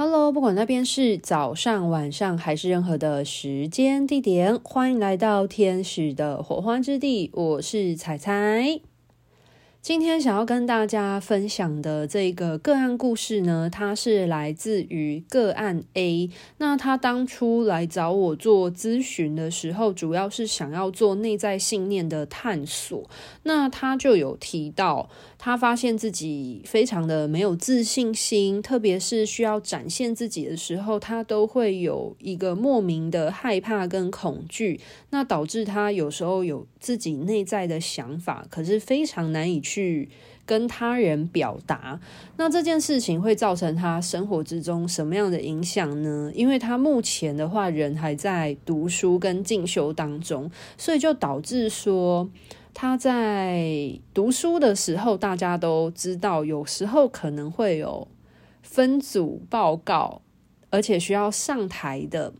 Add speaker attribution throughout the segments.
Speaker 1: Hello，不管那边是早上、晚上还是任何的时间地点，欢迎来到天使的火花之地。我是彩彩。今天想要跟大家分享的这个个案故事呢，它是来自于个案 A。那他当初来找我做咨询的时候，主要是想要做内在信念的探索。那他就有提到，他发现自己非常的没有自信心，特别是需要展现自己的时候，他都会有一个莫名的害怕跟恐惧。那导致他有时候有自己内在的想法，可是非常难以去跟他人表达。那这件事情会造成他生活之中什么样的影响呢？因为他目前的话，人还在读书跟进修当中，所以就导致说他在读书的时候，大家都知道，有时候可能会有分组报告，而且需要上台的。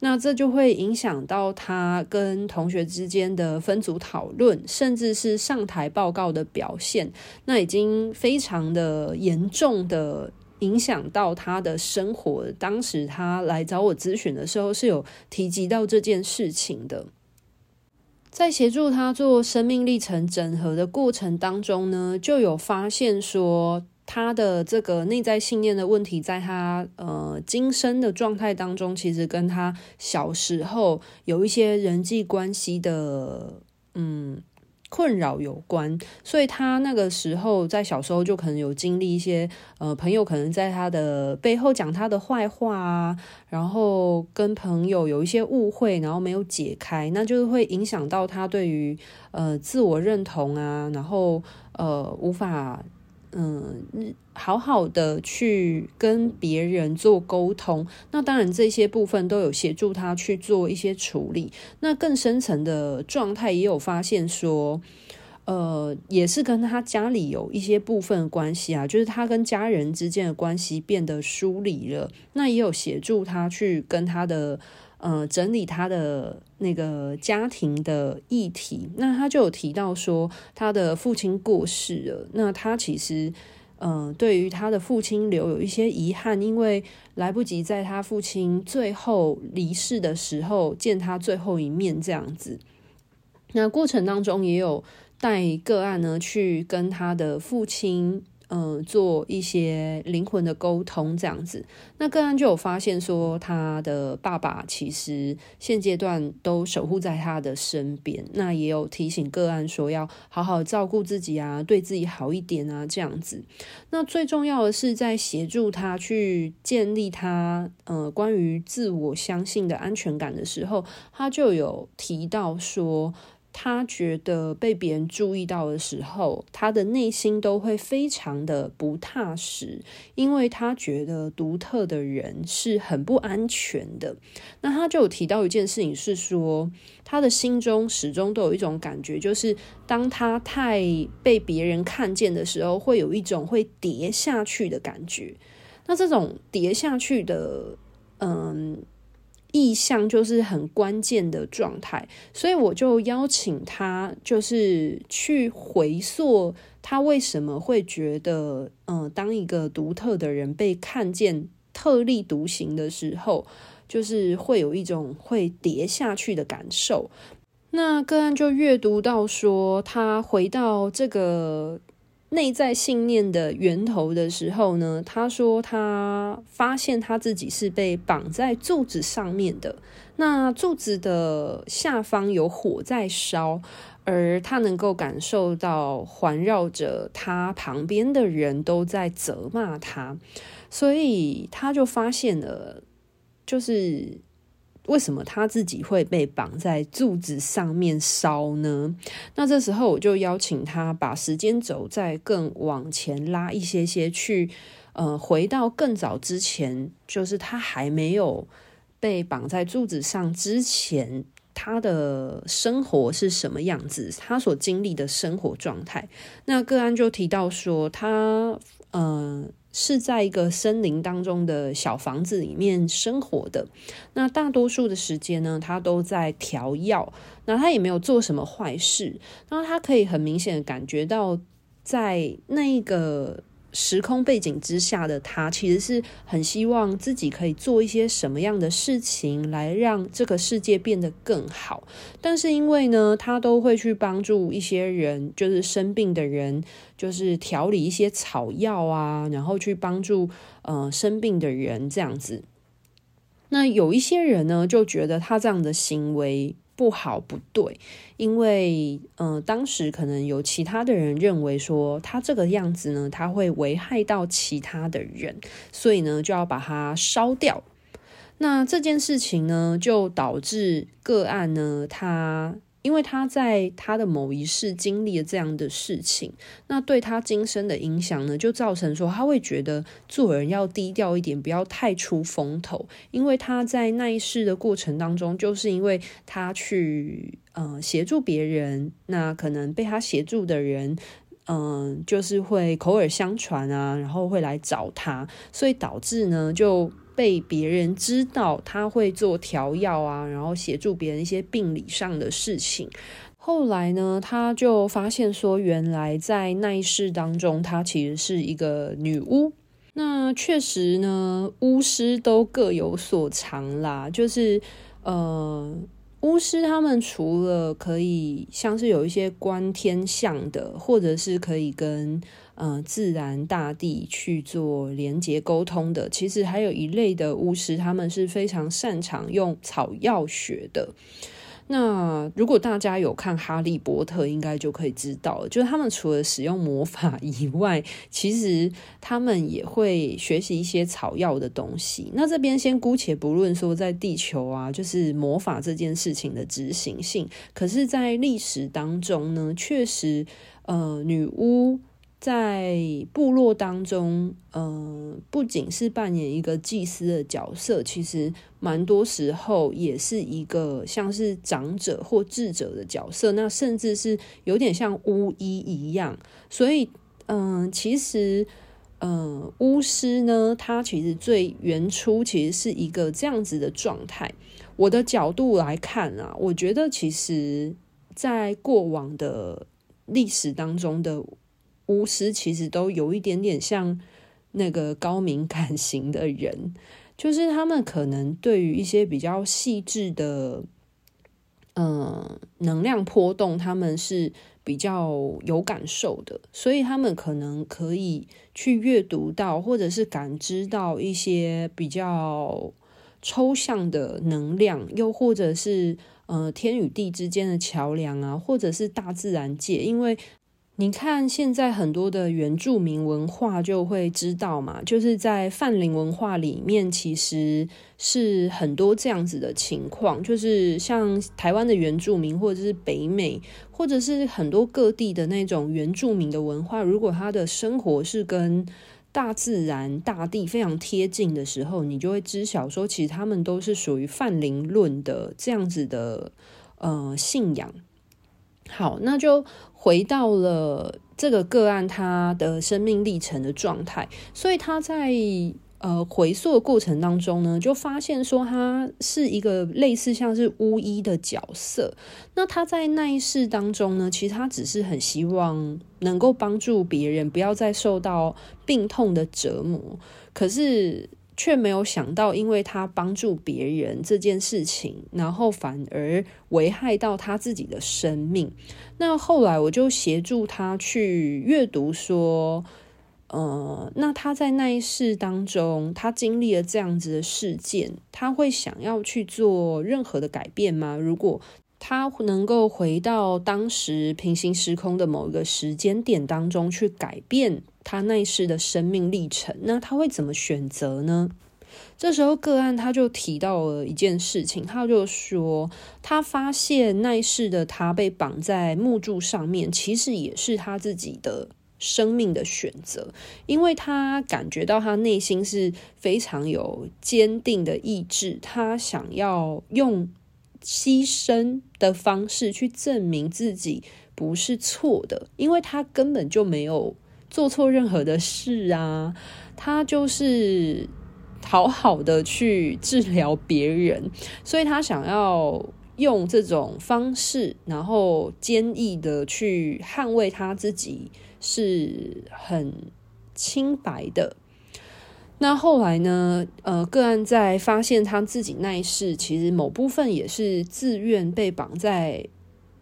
Speaker 1: 那这就会影响到他跟同学之间的分组讨论，甚至是上台报告的表现。那已经非常的严重的影响到他的生活。当时他来找我咨询的时候，是有提及到这件事情的。在协助他做生命历程整合的过程当中呢，就有发现说。他的这个内在信念的问题，在他呃今生的状态当中，其实跟他小时候有一些人际关系的嗯困扰有关，所以他那个时候在小时候就可能有经历一些呃朋友可能在他的背后讲他的坏话啊，然后跟朋友有一些误会，然后没有解开，那就是会影响到他对于呃自我认同啊，然后呃无法。嗯，好好的去跟别人做沟通，那当然这些部分都有协助他去做一些处理。那更深层的状态也有发现说，呃，也是跟他家里有一些部分关系啊，就是他跟家人之间的关系变得疏离了。那也有协助他去跟他的。呃，整理他的那个家庭的议题，那他就有提到说，他的父亲过世了。那他其实，呃，对于他的父亲留有一些遗憾，因为来不及在他父亲最后离世的时候见他最后一面，这样子。那过程当中也有带个案呢，去跟他的父亲。嗯，做一些灵魂的沟通这样子，那个案就有发现说，他的爸爸其实现阶段都守护在他的身边。那也有提醒个案说，要好好照顾自己啊，对自己好一点啊，这样子。那最重要的是在协助他去建立他呃关于自我相信的安全感的时候，他就有提到说。他觉得被别人注意到的时候，他的内心都会非常的不踏实，因为他觉得独特的人是很不安全的。那他就有提到一件事情，是说他的心中始终都有一种感觉，就是当他太被别人看见的时候，会有一种会跌下去的感觉。那这种跌下去的，嗯。意向就是很关键的状态，所以我就邀请他，就是去回溯他为什么会觉得，嗯、当一个独特的人被看见特立独行的时候，就是会有一种会跌下去的感受。那个案就阅读到说，他回到这个。内在信念的源头的时候呢，他说他发现他自己是被绑在柱子上面的，那柱子的下方有火在烧，而他能够感受到环绕着他旁边的人都在责骂他，所以他就发现了，就是。为什么他自己会被绑在柱子上面烧呢？那这时候我就邀请他把时间轴再更往前拉一些些去，呃，回到更早之前，就是他还没有被绑在柱子上之前，他的生活是什么样子？他所经历的生活状态。那个案就提到说，他嗯。是在一个森林当中的小房子里面生活的。那大多数的时间呢，他都在调药。那他也没有做什么坏事。那他可以很明显的感觉到，在那个时空背景之下的他，其实是很希望自己可以做一些什么样的事情来让这个世界变得更好。但是因为呢，他都会去帮助一些人，就是生病的人，就是调理一些草药啊，然后去帮助呃生病的人这样子。那有一些人呢，就觉得他这样的行为。不好不对，因为嗯、呃，当时可能有其他的人认为说他这个样子呢，他会危害到其他的人，所以呢就要把它烧掉。那这件事情呢，就导致个案呢，他。因为他在他的某一世经历了这样的事情，那对他今生的影响呢，就造成说他会觉得做人要低调一点，不要太出风头。因为他在那一世的过程当中，就是因为他去呃协助别人，那可能被他协助的人，嗯、就是会口耳相传啊，然后会来找他，所以导致呢就。被别人知道他会做调药啊，然后协助别人一些病理上的事情。后来呢，他就发现说，原来在那一世当中，他其实是一个女巫。那确实呢，巫师都各有所长啦。就是呃，巫师他们除了可以像是有一些观天象的，或者是可以跟。嗯、自然大地去做连接沟通的，其实还有一类的巫师，他们是非常擅长用草药学的。那如果大家有看《哈利波特》，应该就可以知道，就是他们除了使用魔法以外，其实他们也会学习一些草药的东西。那这边先姑且不论说在地球啊，就是魔法这件事情的执行性，可是，在历史当中呢，确实，呃，女巫。在部落当中，嗯、不仅是扮演一个祭司的角色，其实蛮多时候也是一个像是长者或智者的角色，那甚至是有点像巫医一样。所以，嗯、其实，嗯、巫师呢，他其实最原初其实是一个这样子的状态。我的角度来看啊，我觉得其实在过往的历史当中的。巫师其实都有一点点像那个高敏感型的人，就是他们可能对于一些比较细致的，嗯、能量波动，他们是比较有感受的，所以他们可能可以去阅读到，或者是感知到一些比较抽象的能量，又或者是呃天与地之间的桥梁啊，或者是大自然界，因为。你看，现在很多的原住民文化就会知道嘛，就是在泛灵文化里面，其实是很多这样子的情况，就是像台湾的原住民，或者是北美，或者是很多各地的那种原住民的文化，如果他的生活是跟大自然、大地非常贴近的时候，你就会知晓说，其实他们都是属于泛灵论的这样子的呃信仰。好，那就。回到了这个个案，他的生命历程的状态，所以他在呃回溯的过程当中呢，就发现说他是一个类似像是巫医的角色。那他在那一世当中呢，其实他只是很希望能够帮助别人，不要再受到病痛的折磨。可是。却没有想到，因为他帮助别人这件事情，然后反而危害到他自己的生命。那后来我就协助他去阅读，说，呃，那他在那一世当中，他经历了这样子的事件，他会想要去做任何的改变吗？如果他能够回到当时平行时空的某一个时间点当中去改变。他那一世的生命历程，那他会怎么选择呢？这时候个案他就提到了一件事情，他就说他发现那一世的他被绑在木柱上面，其实也是他自己的生命的选择，因为他感觉到他内心是非常有坚定的意志，他想要用牺牲的方式去证明自己不是错的，因为他根本就没有。做错任何的事啊，他就是好好的去治疗别人，所以他想要用这种方式，然后坚毅的去捍卫他自己，是很清白的。那后来呢？呃，个案在发现他自己那一世其实某部分也是自愿被绑在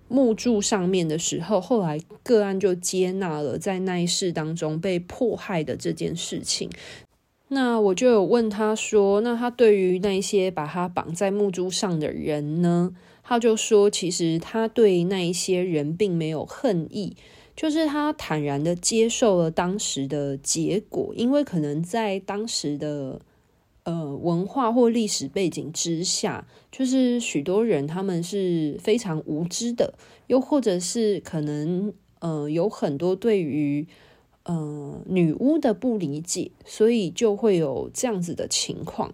Speaker 1: 木柱上面的时候，后来个案就接纳了在那一世当中被迫害的这件事情。那我就有问他说：“那他对于那些把他绑在木柱上的人呢？”他就说：“其实他对那一些人并没有恨意。”就是他坦然的接受了当时的结果，因为可能在当时的呃文化或历史背景之下，就是许多人他们是非常无知的，又或者是可能呃有很多对于呃女巫的不理解，所以就会有这样子的情况。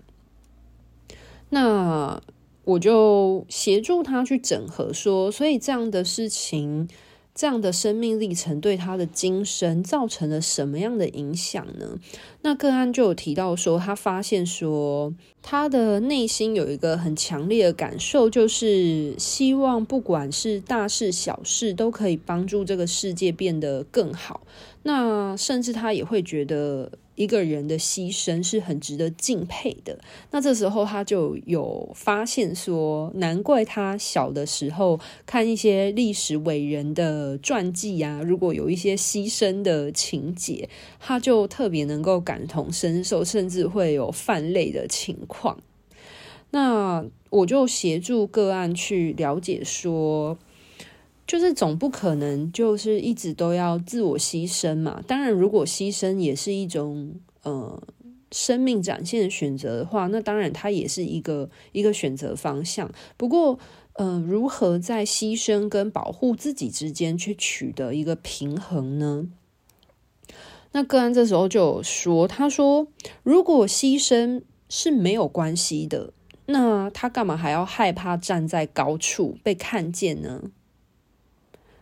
Speaker 1: 那我就协助他去整合说，所以这样的事情。这样的生命历程对他的精神造成了什么样的影响呢？那个案就有提到说，他发现说，他的内心有一个很强烈的感受，就是希望不管是大事小事，都可以帮助这个世界变得更好。那甚至他也会觉得。一个人的牺牲是很值得敬佩的。那这时候他就有发现说，难怪他小的时候看一些历史伟人的传记啊，如果有一些牺牲的情节，他就特别能够感同身受，甚至会有泛泪的情况。那我就协助个案去了解说。就是总不可能就是一直都要自我牺牲嘛。当然，如果牺牲也是一种呃生命展现的选择的话，那当然它也是一个一个选择方向。不过，呃，如何在牺牲跟保护自己之间去取得一个平衡呢？那个案这时候就有说，他说，如果牺牲是没有关系的，那他干嘛还要害怕站在高处被看见呢？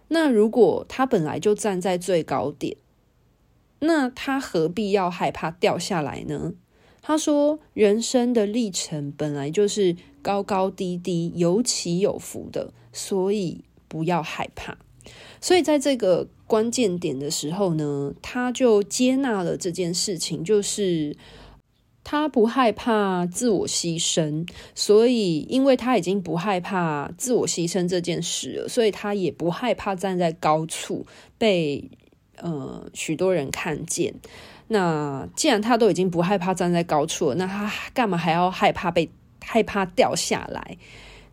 Speaker 1: 那如果他本来就站在最高点，那他何必要害怕掉下来呢？他说：“人生的历程本来就是高高低低、有起有伏的，所以不要害怕。”所以在这个关键点的时候呢，他就接纳了这件事情，就是。他不害怕自我牺牲，所以因为他已经不害怕自我牺牲这件事了，所以他也不害怕站在高处被呃许多人看见。那既然他都已经不害怕站在高处了，那他干嘛还要害怕被害怕掉下来？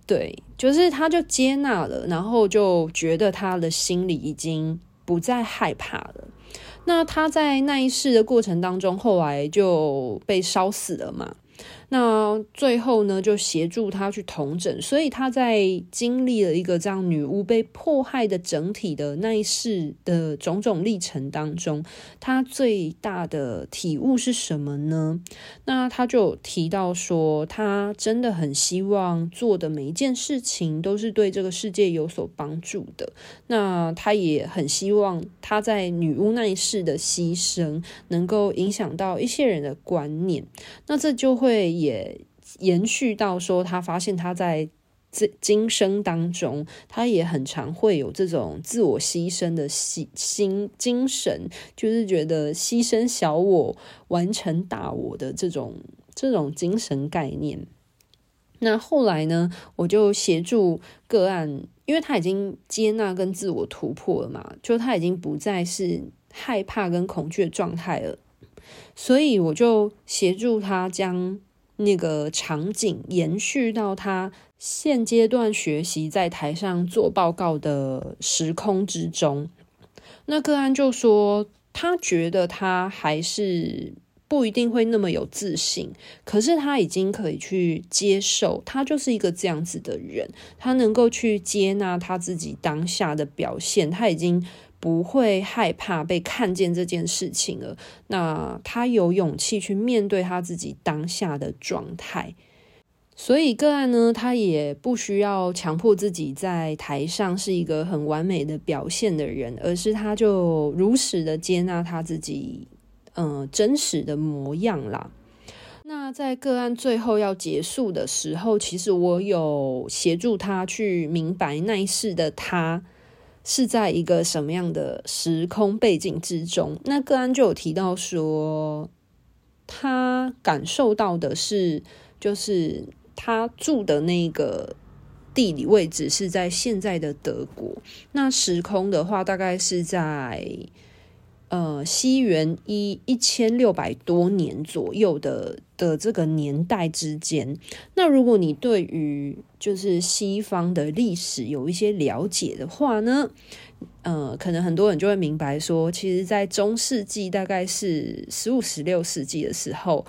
Speaker 1: 对，就是他就接纳了，然后就觉得他的心里已经不再害怕了。那他在那一世的过程当中，后来就被烧死了嘛。那最后呢，就协助他去统整，所以他在经历了一个这样女巫被迫害的整体的那一世的种种历程当中，他最大的体悟是什么呢？那他就提到说，他真的很希望做的每一件事情都是对这个世界有所帮助的。那他也很希望他在女巫那一世的牺牲能够影响到一些人的观念。那这就会。也延续到说，他发现他在这今生当中，他也很常会有这种自我牺牲的心心精神，就是觉得牺牲小我完成大我的这种这种精神概念。那后来呢，我就协助个案，因为他已经接纳跟自我突破了嘛，就他已经不再是害怕跟恐惧的状态了，所以我就协助他将。那个场景延续到他现阶段学习在台上做报告的时空之中，那个案就说，他觉得他还是不一定会那么有自信，可是他已经可以去接受，他就是一个这样子的人，他能够去接纳他自己当下的表现，他已经。不会害怕被看见这件事情了。那他有勇气去面对他自己当下的状态，所以个案呢，他也不需要强迫自己在台上是一个很完美的表现的人，而是他就如实的接纳他自己，嗯、真实的模样啦。那在个案最后要结束的时候，其实我有协助他去明白那一世的他。是在一个什么样的时空背景之中。那个案就有提到说，他感受到的是，就是他住的那个地理位置是在现在的德国。那时空的话，大概是在。呃，西元一一千六百多年左右的的这个年代之间，那如果你对于就是西方的历史有一些了解的话呢，呃，可能很多人就会明白说，其实，在中世纪大概是十五、十六世纪的时候，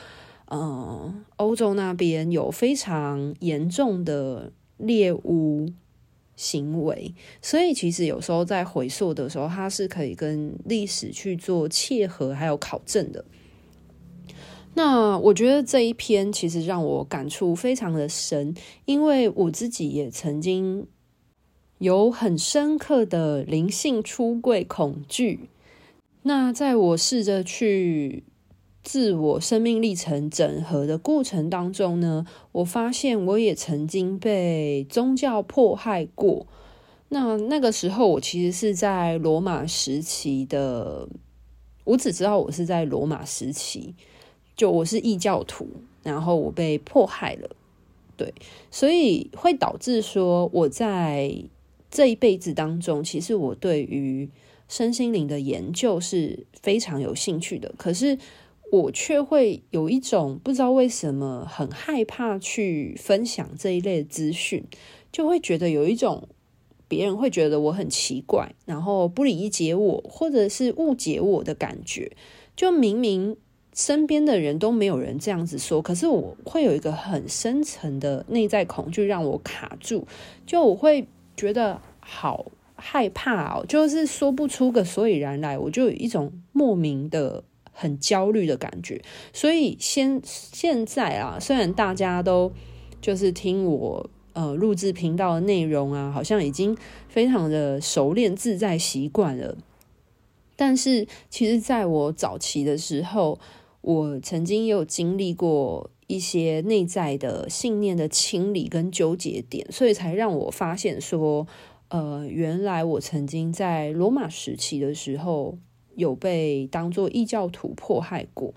Speaker 1: 呃，欧洲那边有非常严重的猎巫。行为，所以其实有时候在回溯的时候，它是可以跟历史去做切合，还有考证的。那我觉得这一篇其实让我感触非常的深，因为我自己也曾经有很深刻的灵性出柜恐惧。那在我试着去。自我生命历程整合的过程当中呢，我发现我也曾经被宗教迫害过。那那个时候，我其实是在罗马时期的，我只知道我是在罗马时期，就我是异教徒，然后我被迫害了，对，所以会导致说我在这一辈子当中，其实我对于身心灵的研究是非常有兴趣的，可是。我却会有一种不知道为什么很害怕去分享这一类的资讯，就会觉得有一种别人会觉得我很奇怪，然后不理解我，或者是误解我的感觉。就明明身边的人都没有人这样子说，可是我会有一个很深层的内在恐惧让我卡住，就我会觉得好害怕哦，就是说不出个所以然来，我就有一种莫名的。很焦虑的感觉，所以现现在啊，虽然大家都就是听我呃录制频道的内容啊，好像已经非常的熟练自在习惯了，但是其实在我早期的时候，我曾经也有经历过一些内在的信念的清理跟纠结点，所以才让我发现说，呃，原来我曾经在罗马时期的时候。有被当作异教徒迫害过。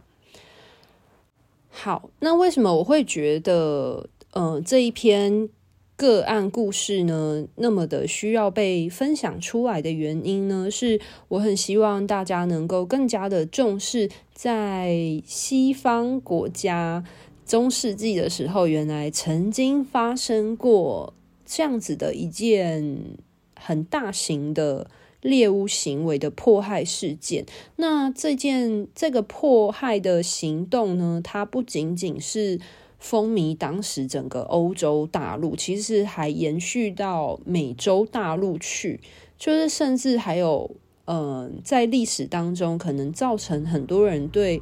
Speaker 1: 好，那为什么我会觉得，呃，这一篇个案故事呢，那么的需要被分享出来的原因呢？是我很希望大家能够更加的重视，在西方国家中世纪的时候，原来曾经发生过这样子的一件很大型的。猎巫行为的迫害事件，那这件这个迫害的行动呢，它不仅仅是风靡当时整个欧洲大陆，其实还延续到美洲大陆去，就是甚至还有，嗯、在历史当中可能造成很多人对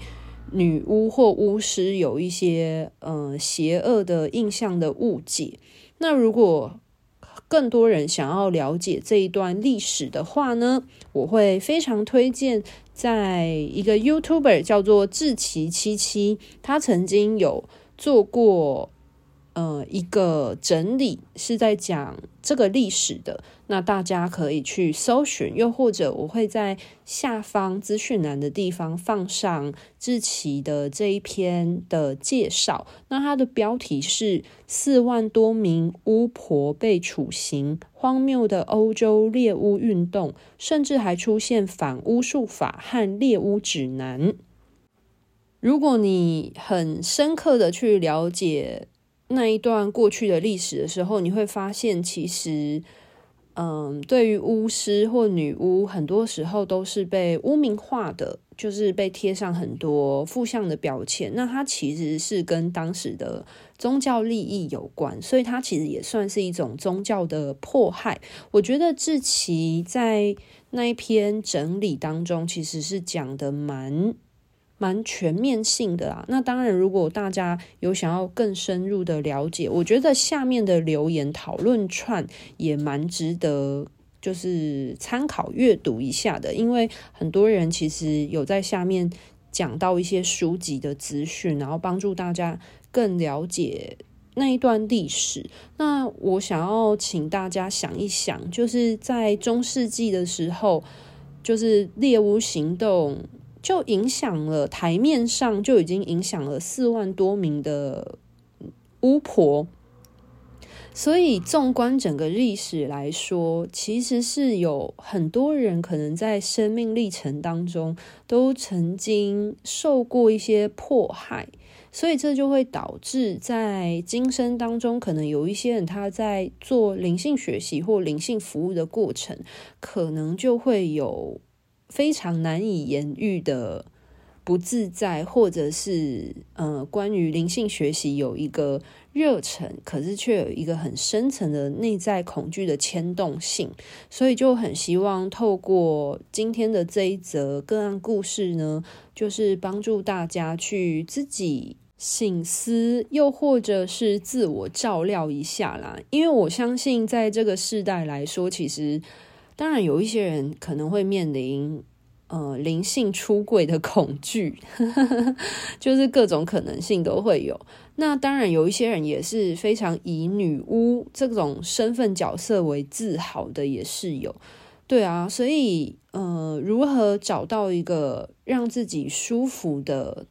Speaker 1: 女巫或巫师有一些呃邪恶的印象的误解。那如果更多人想要了解这一段历史的话呢，我会非常推荐在一个 YouTuber 叫做志奇七七，他曾经有做过。呃，一个整理是在讲这个历史的，那大家可以去搜寻，又或者我会在下方资讯栏的地方放上志奇的这一篇的介绍。那它的标题是“四万多名巫婆被处刑，荒谬的欧洲猎巫运动，甚至还出现反巫术法和猎巫指南”。如果你很深刻的去了解。那一段过去的历史的时候，你会发现，其实，嗯，对于巫师或女巫，很多时候都是被污名化的，就是被贴上很多负向的标签。那它其实是跟当时的宗教利益有关，所以它其实也算是一种宗教的迫害。我觉得志奇在那一篇整理当中，其实是讲的蛮。蛮全面性的啊，那当然，如果大家有想要更深入的了解，我觉得下面的留言讨论串也蛮值得，就是参考阅读一下的。因为很多人其实有在下面讲到一些书籍的资讯，然后帮助大家更了解那一段历史。那我想要请大家想一想，就是在中世纪的时候，就是猎巫行动就影响了台面上就已经影响了四万多名的巫婆。所以，纵观整个历史来说，其实是有很多人可能在生命历程当中都曾经受过一些迫害，所以这就会导致在今生当中，可能有一些人他在做灵性学习或灵性服务的过程，可能就会有非常难以言喻的不自在，或者是呃，关于灵性学习有一个。热忱，可是却有一个很深层的内在恐惧的牵动性，所以就很希望透过今天的这一则个案故事呢，就是帮助大家去自己省思，又或者是自我照料一下啦。因为我相信，在这个世代来说，其实当然有一些人可能会面临。呃，灵性出柜的恐惧，就是各种可能性都会有。那当然，有一些人也是非常以女巫这种身份角色为自豪的，也是有。对啊，所以呃，如何找到一个让自己舒服的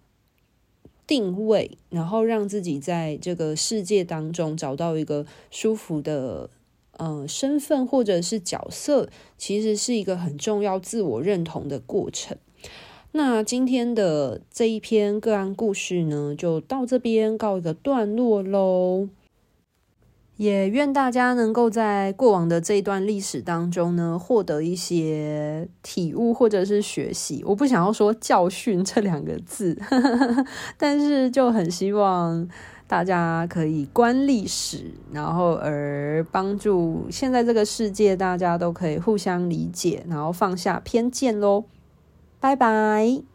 Speaker 1: 定位，然后让自己在这个世界当中找到一个舒服的。呃，身份或者是角色，其实是一个很重要自我认同的过程。那今天的这一篇个案故事呢，就到这边告一个段落喽。也愿大家能够在过往的这一段历史当中呢，获得一些体悟或者是学习。我不想要说教训这两个字，但是就很希望。大家可以观历史，然后而帮助现在这个世界，大家都可以互相理解，然后放下偏见喽。拜拜。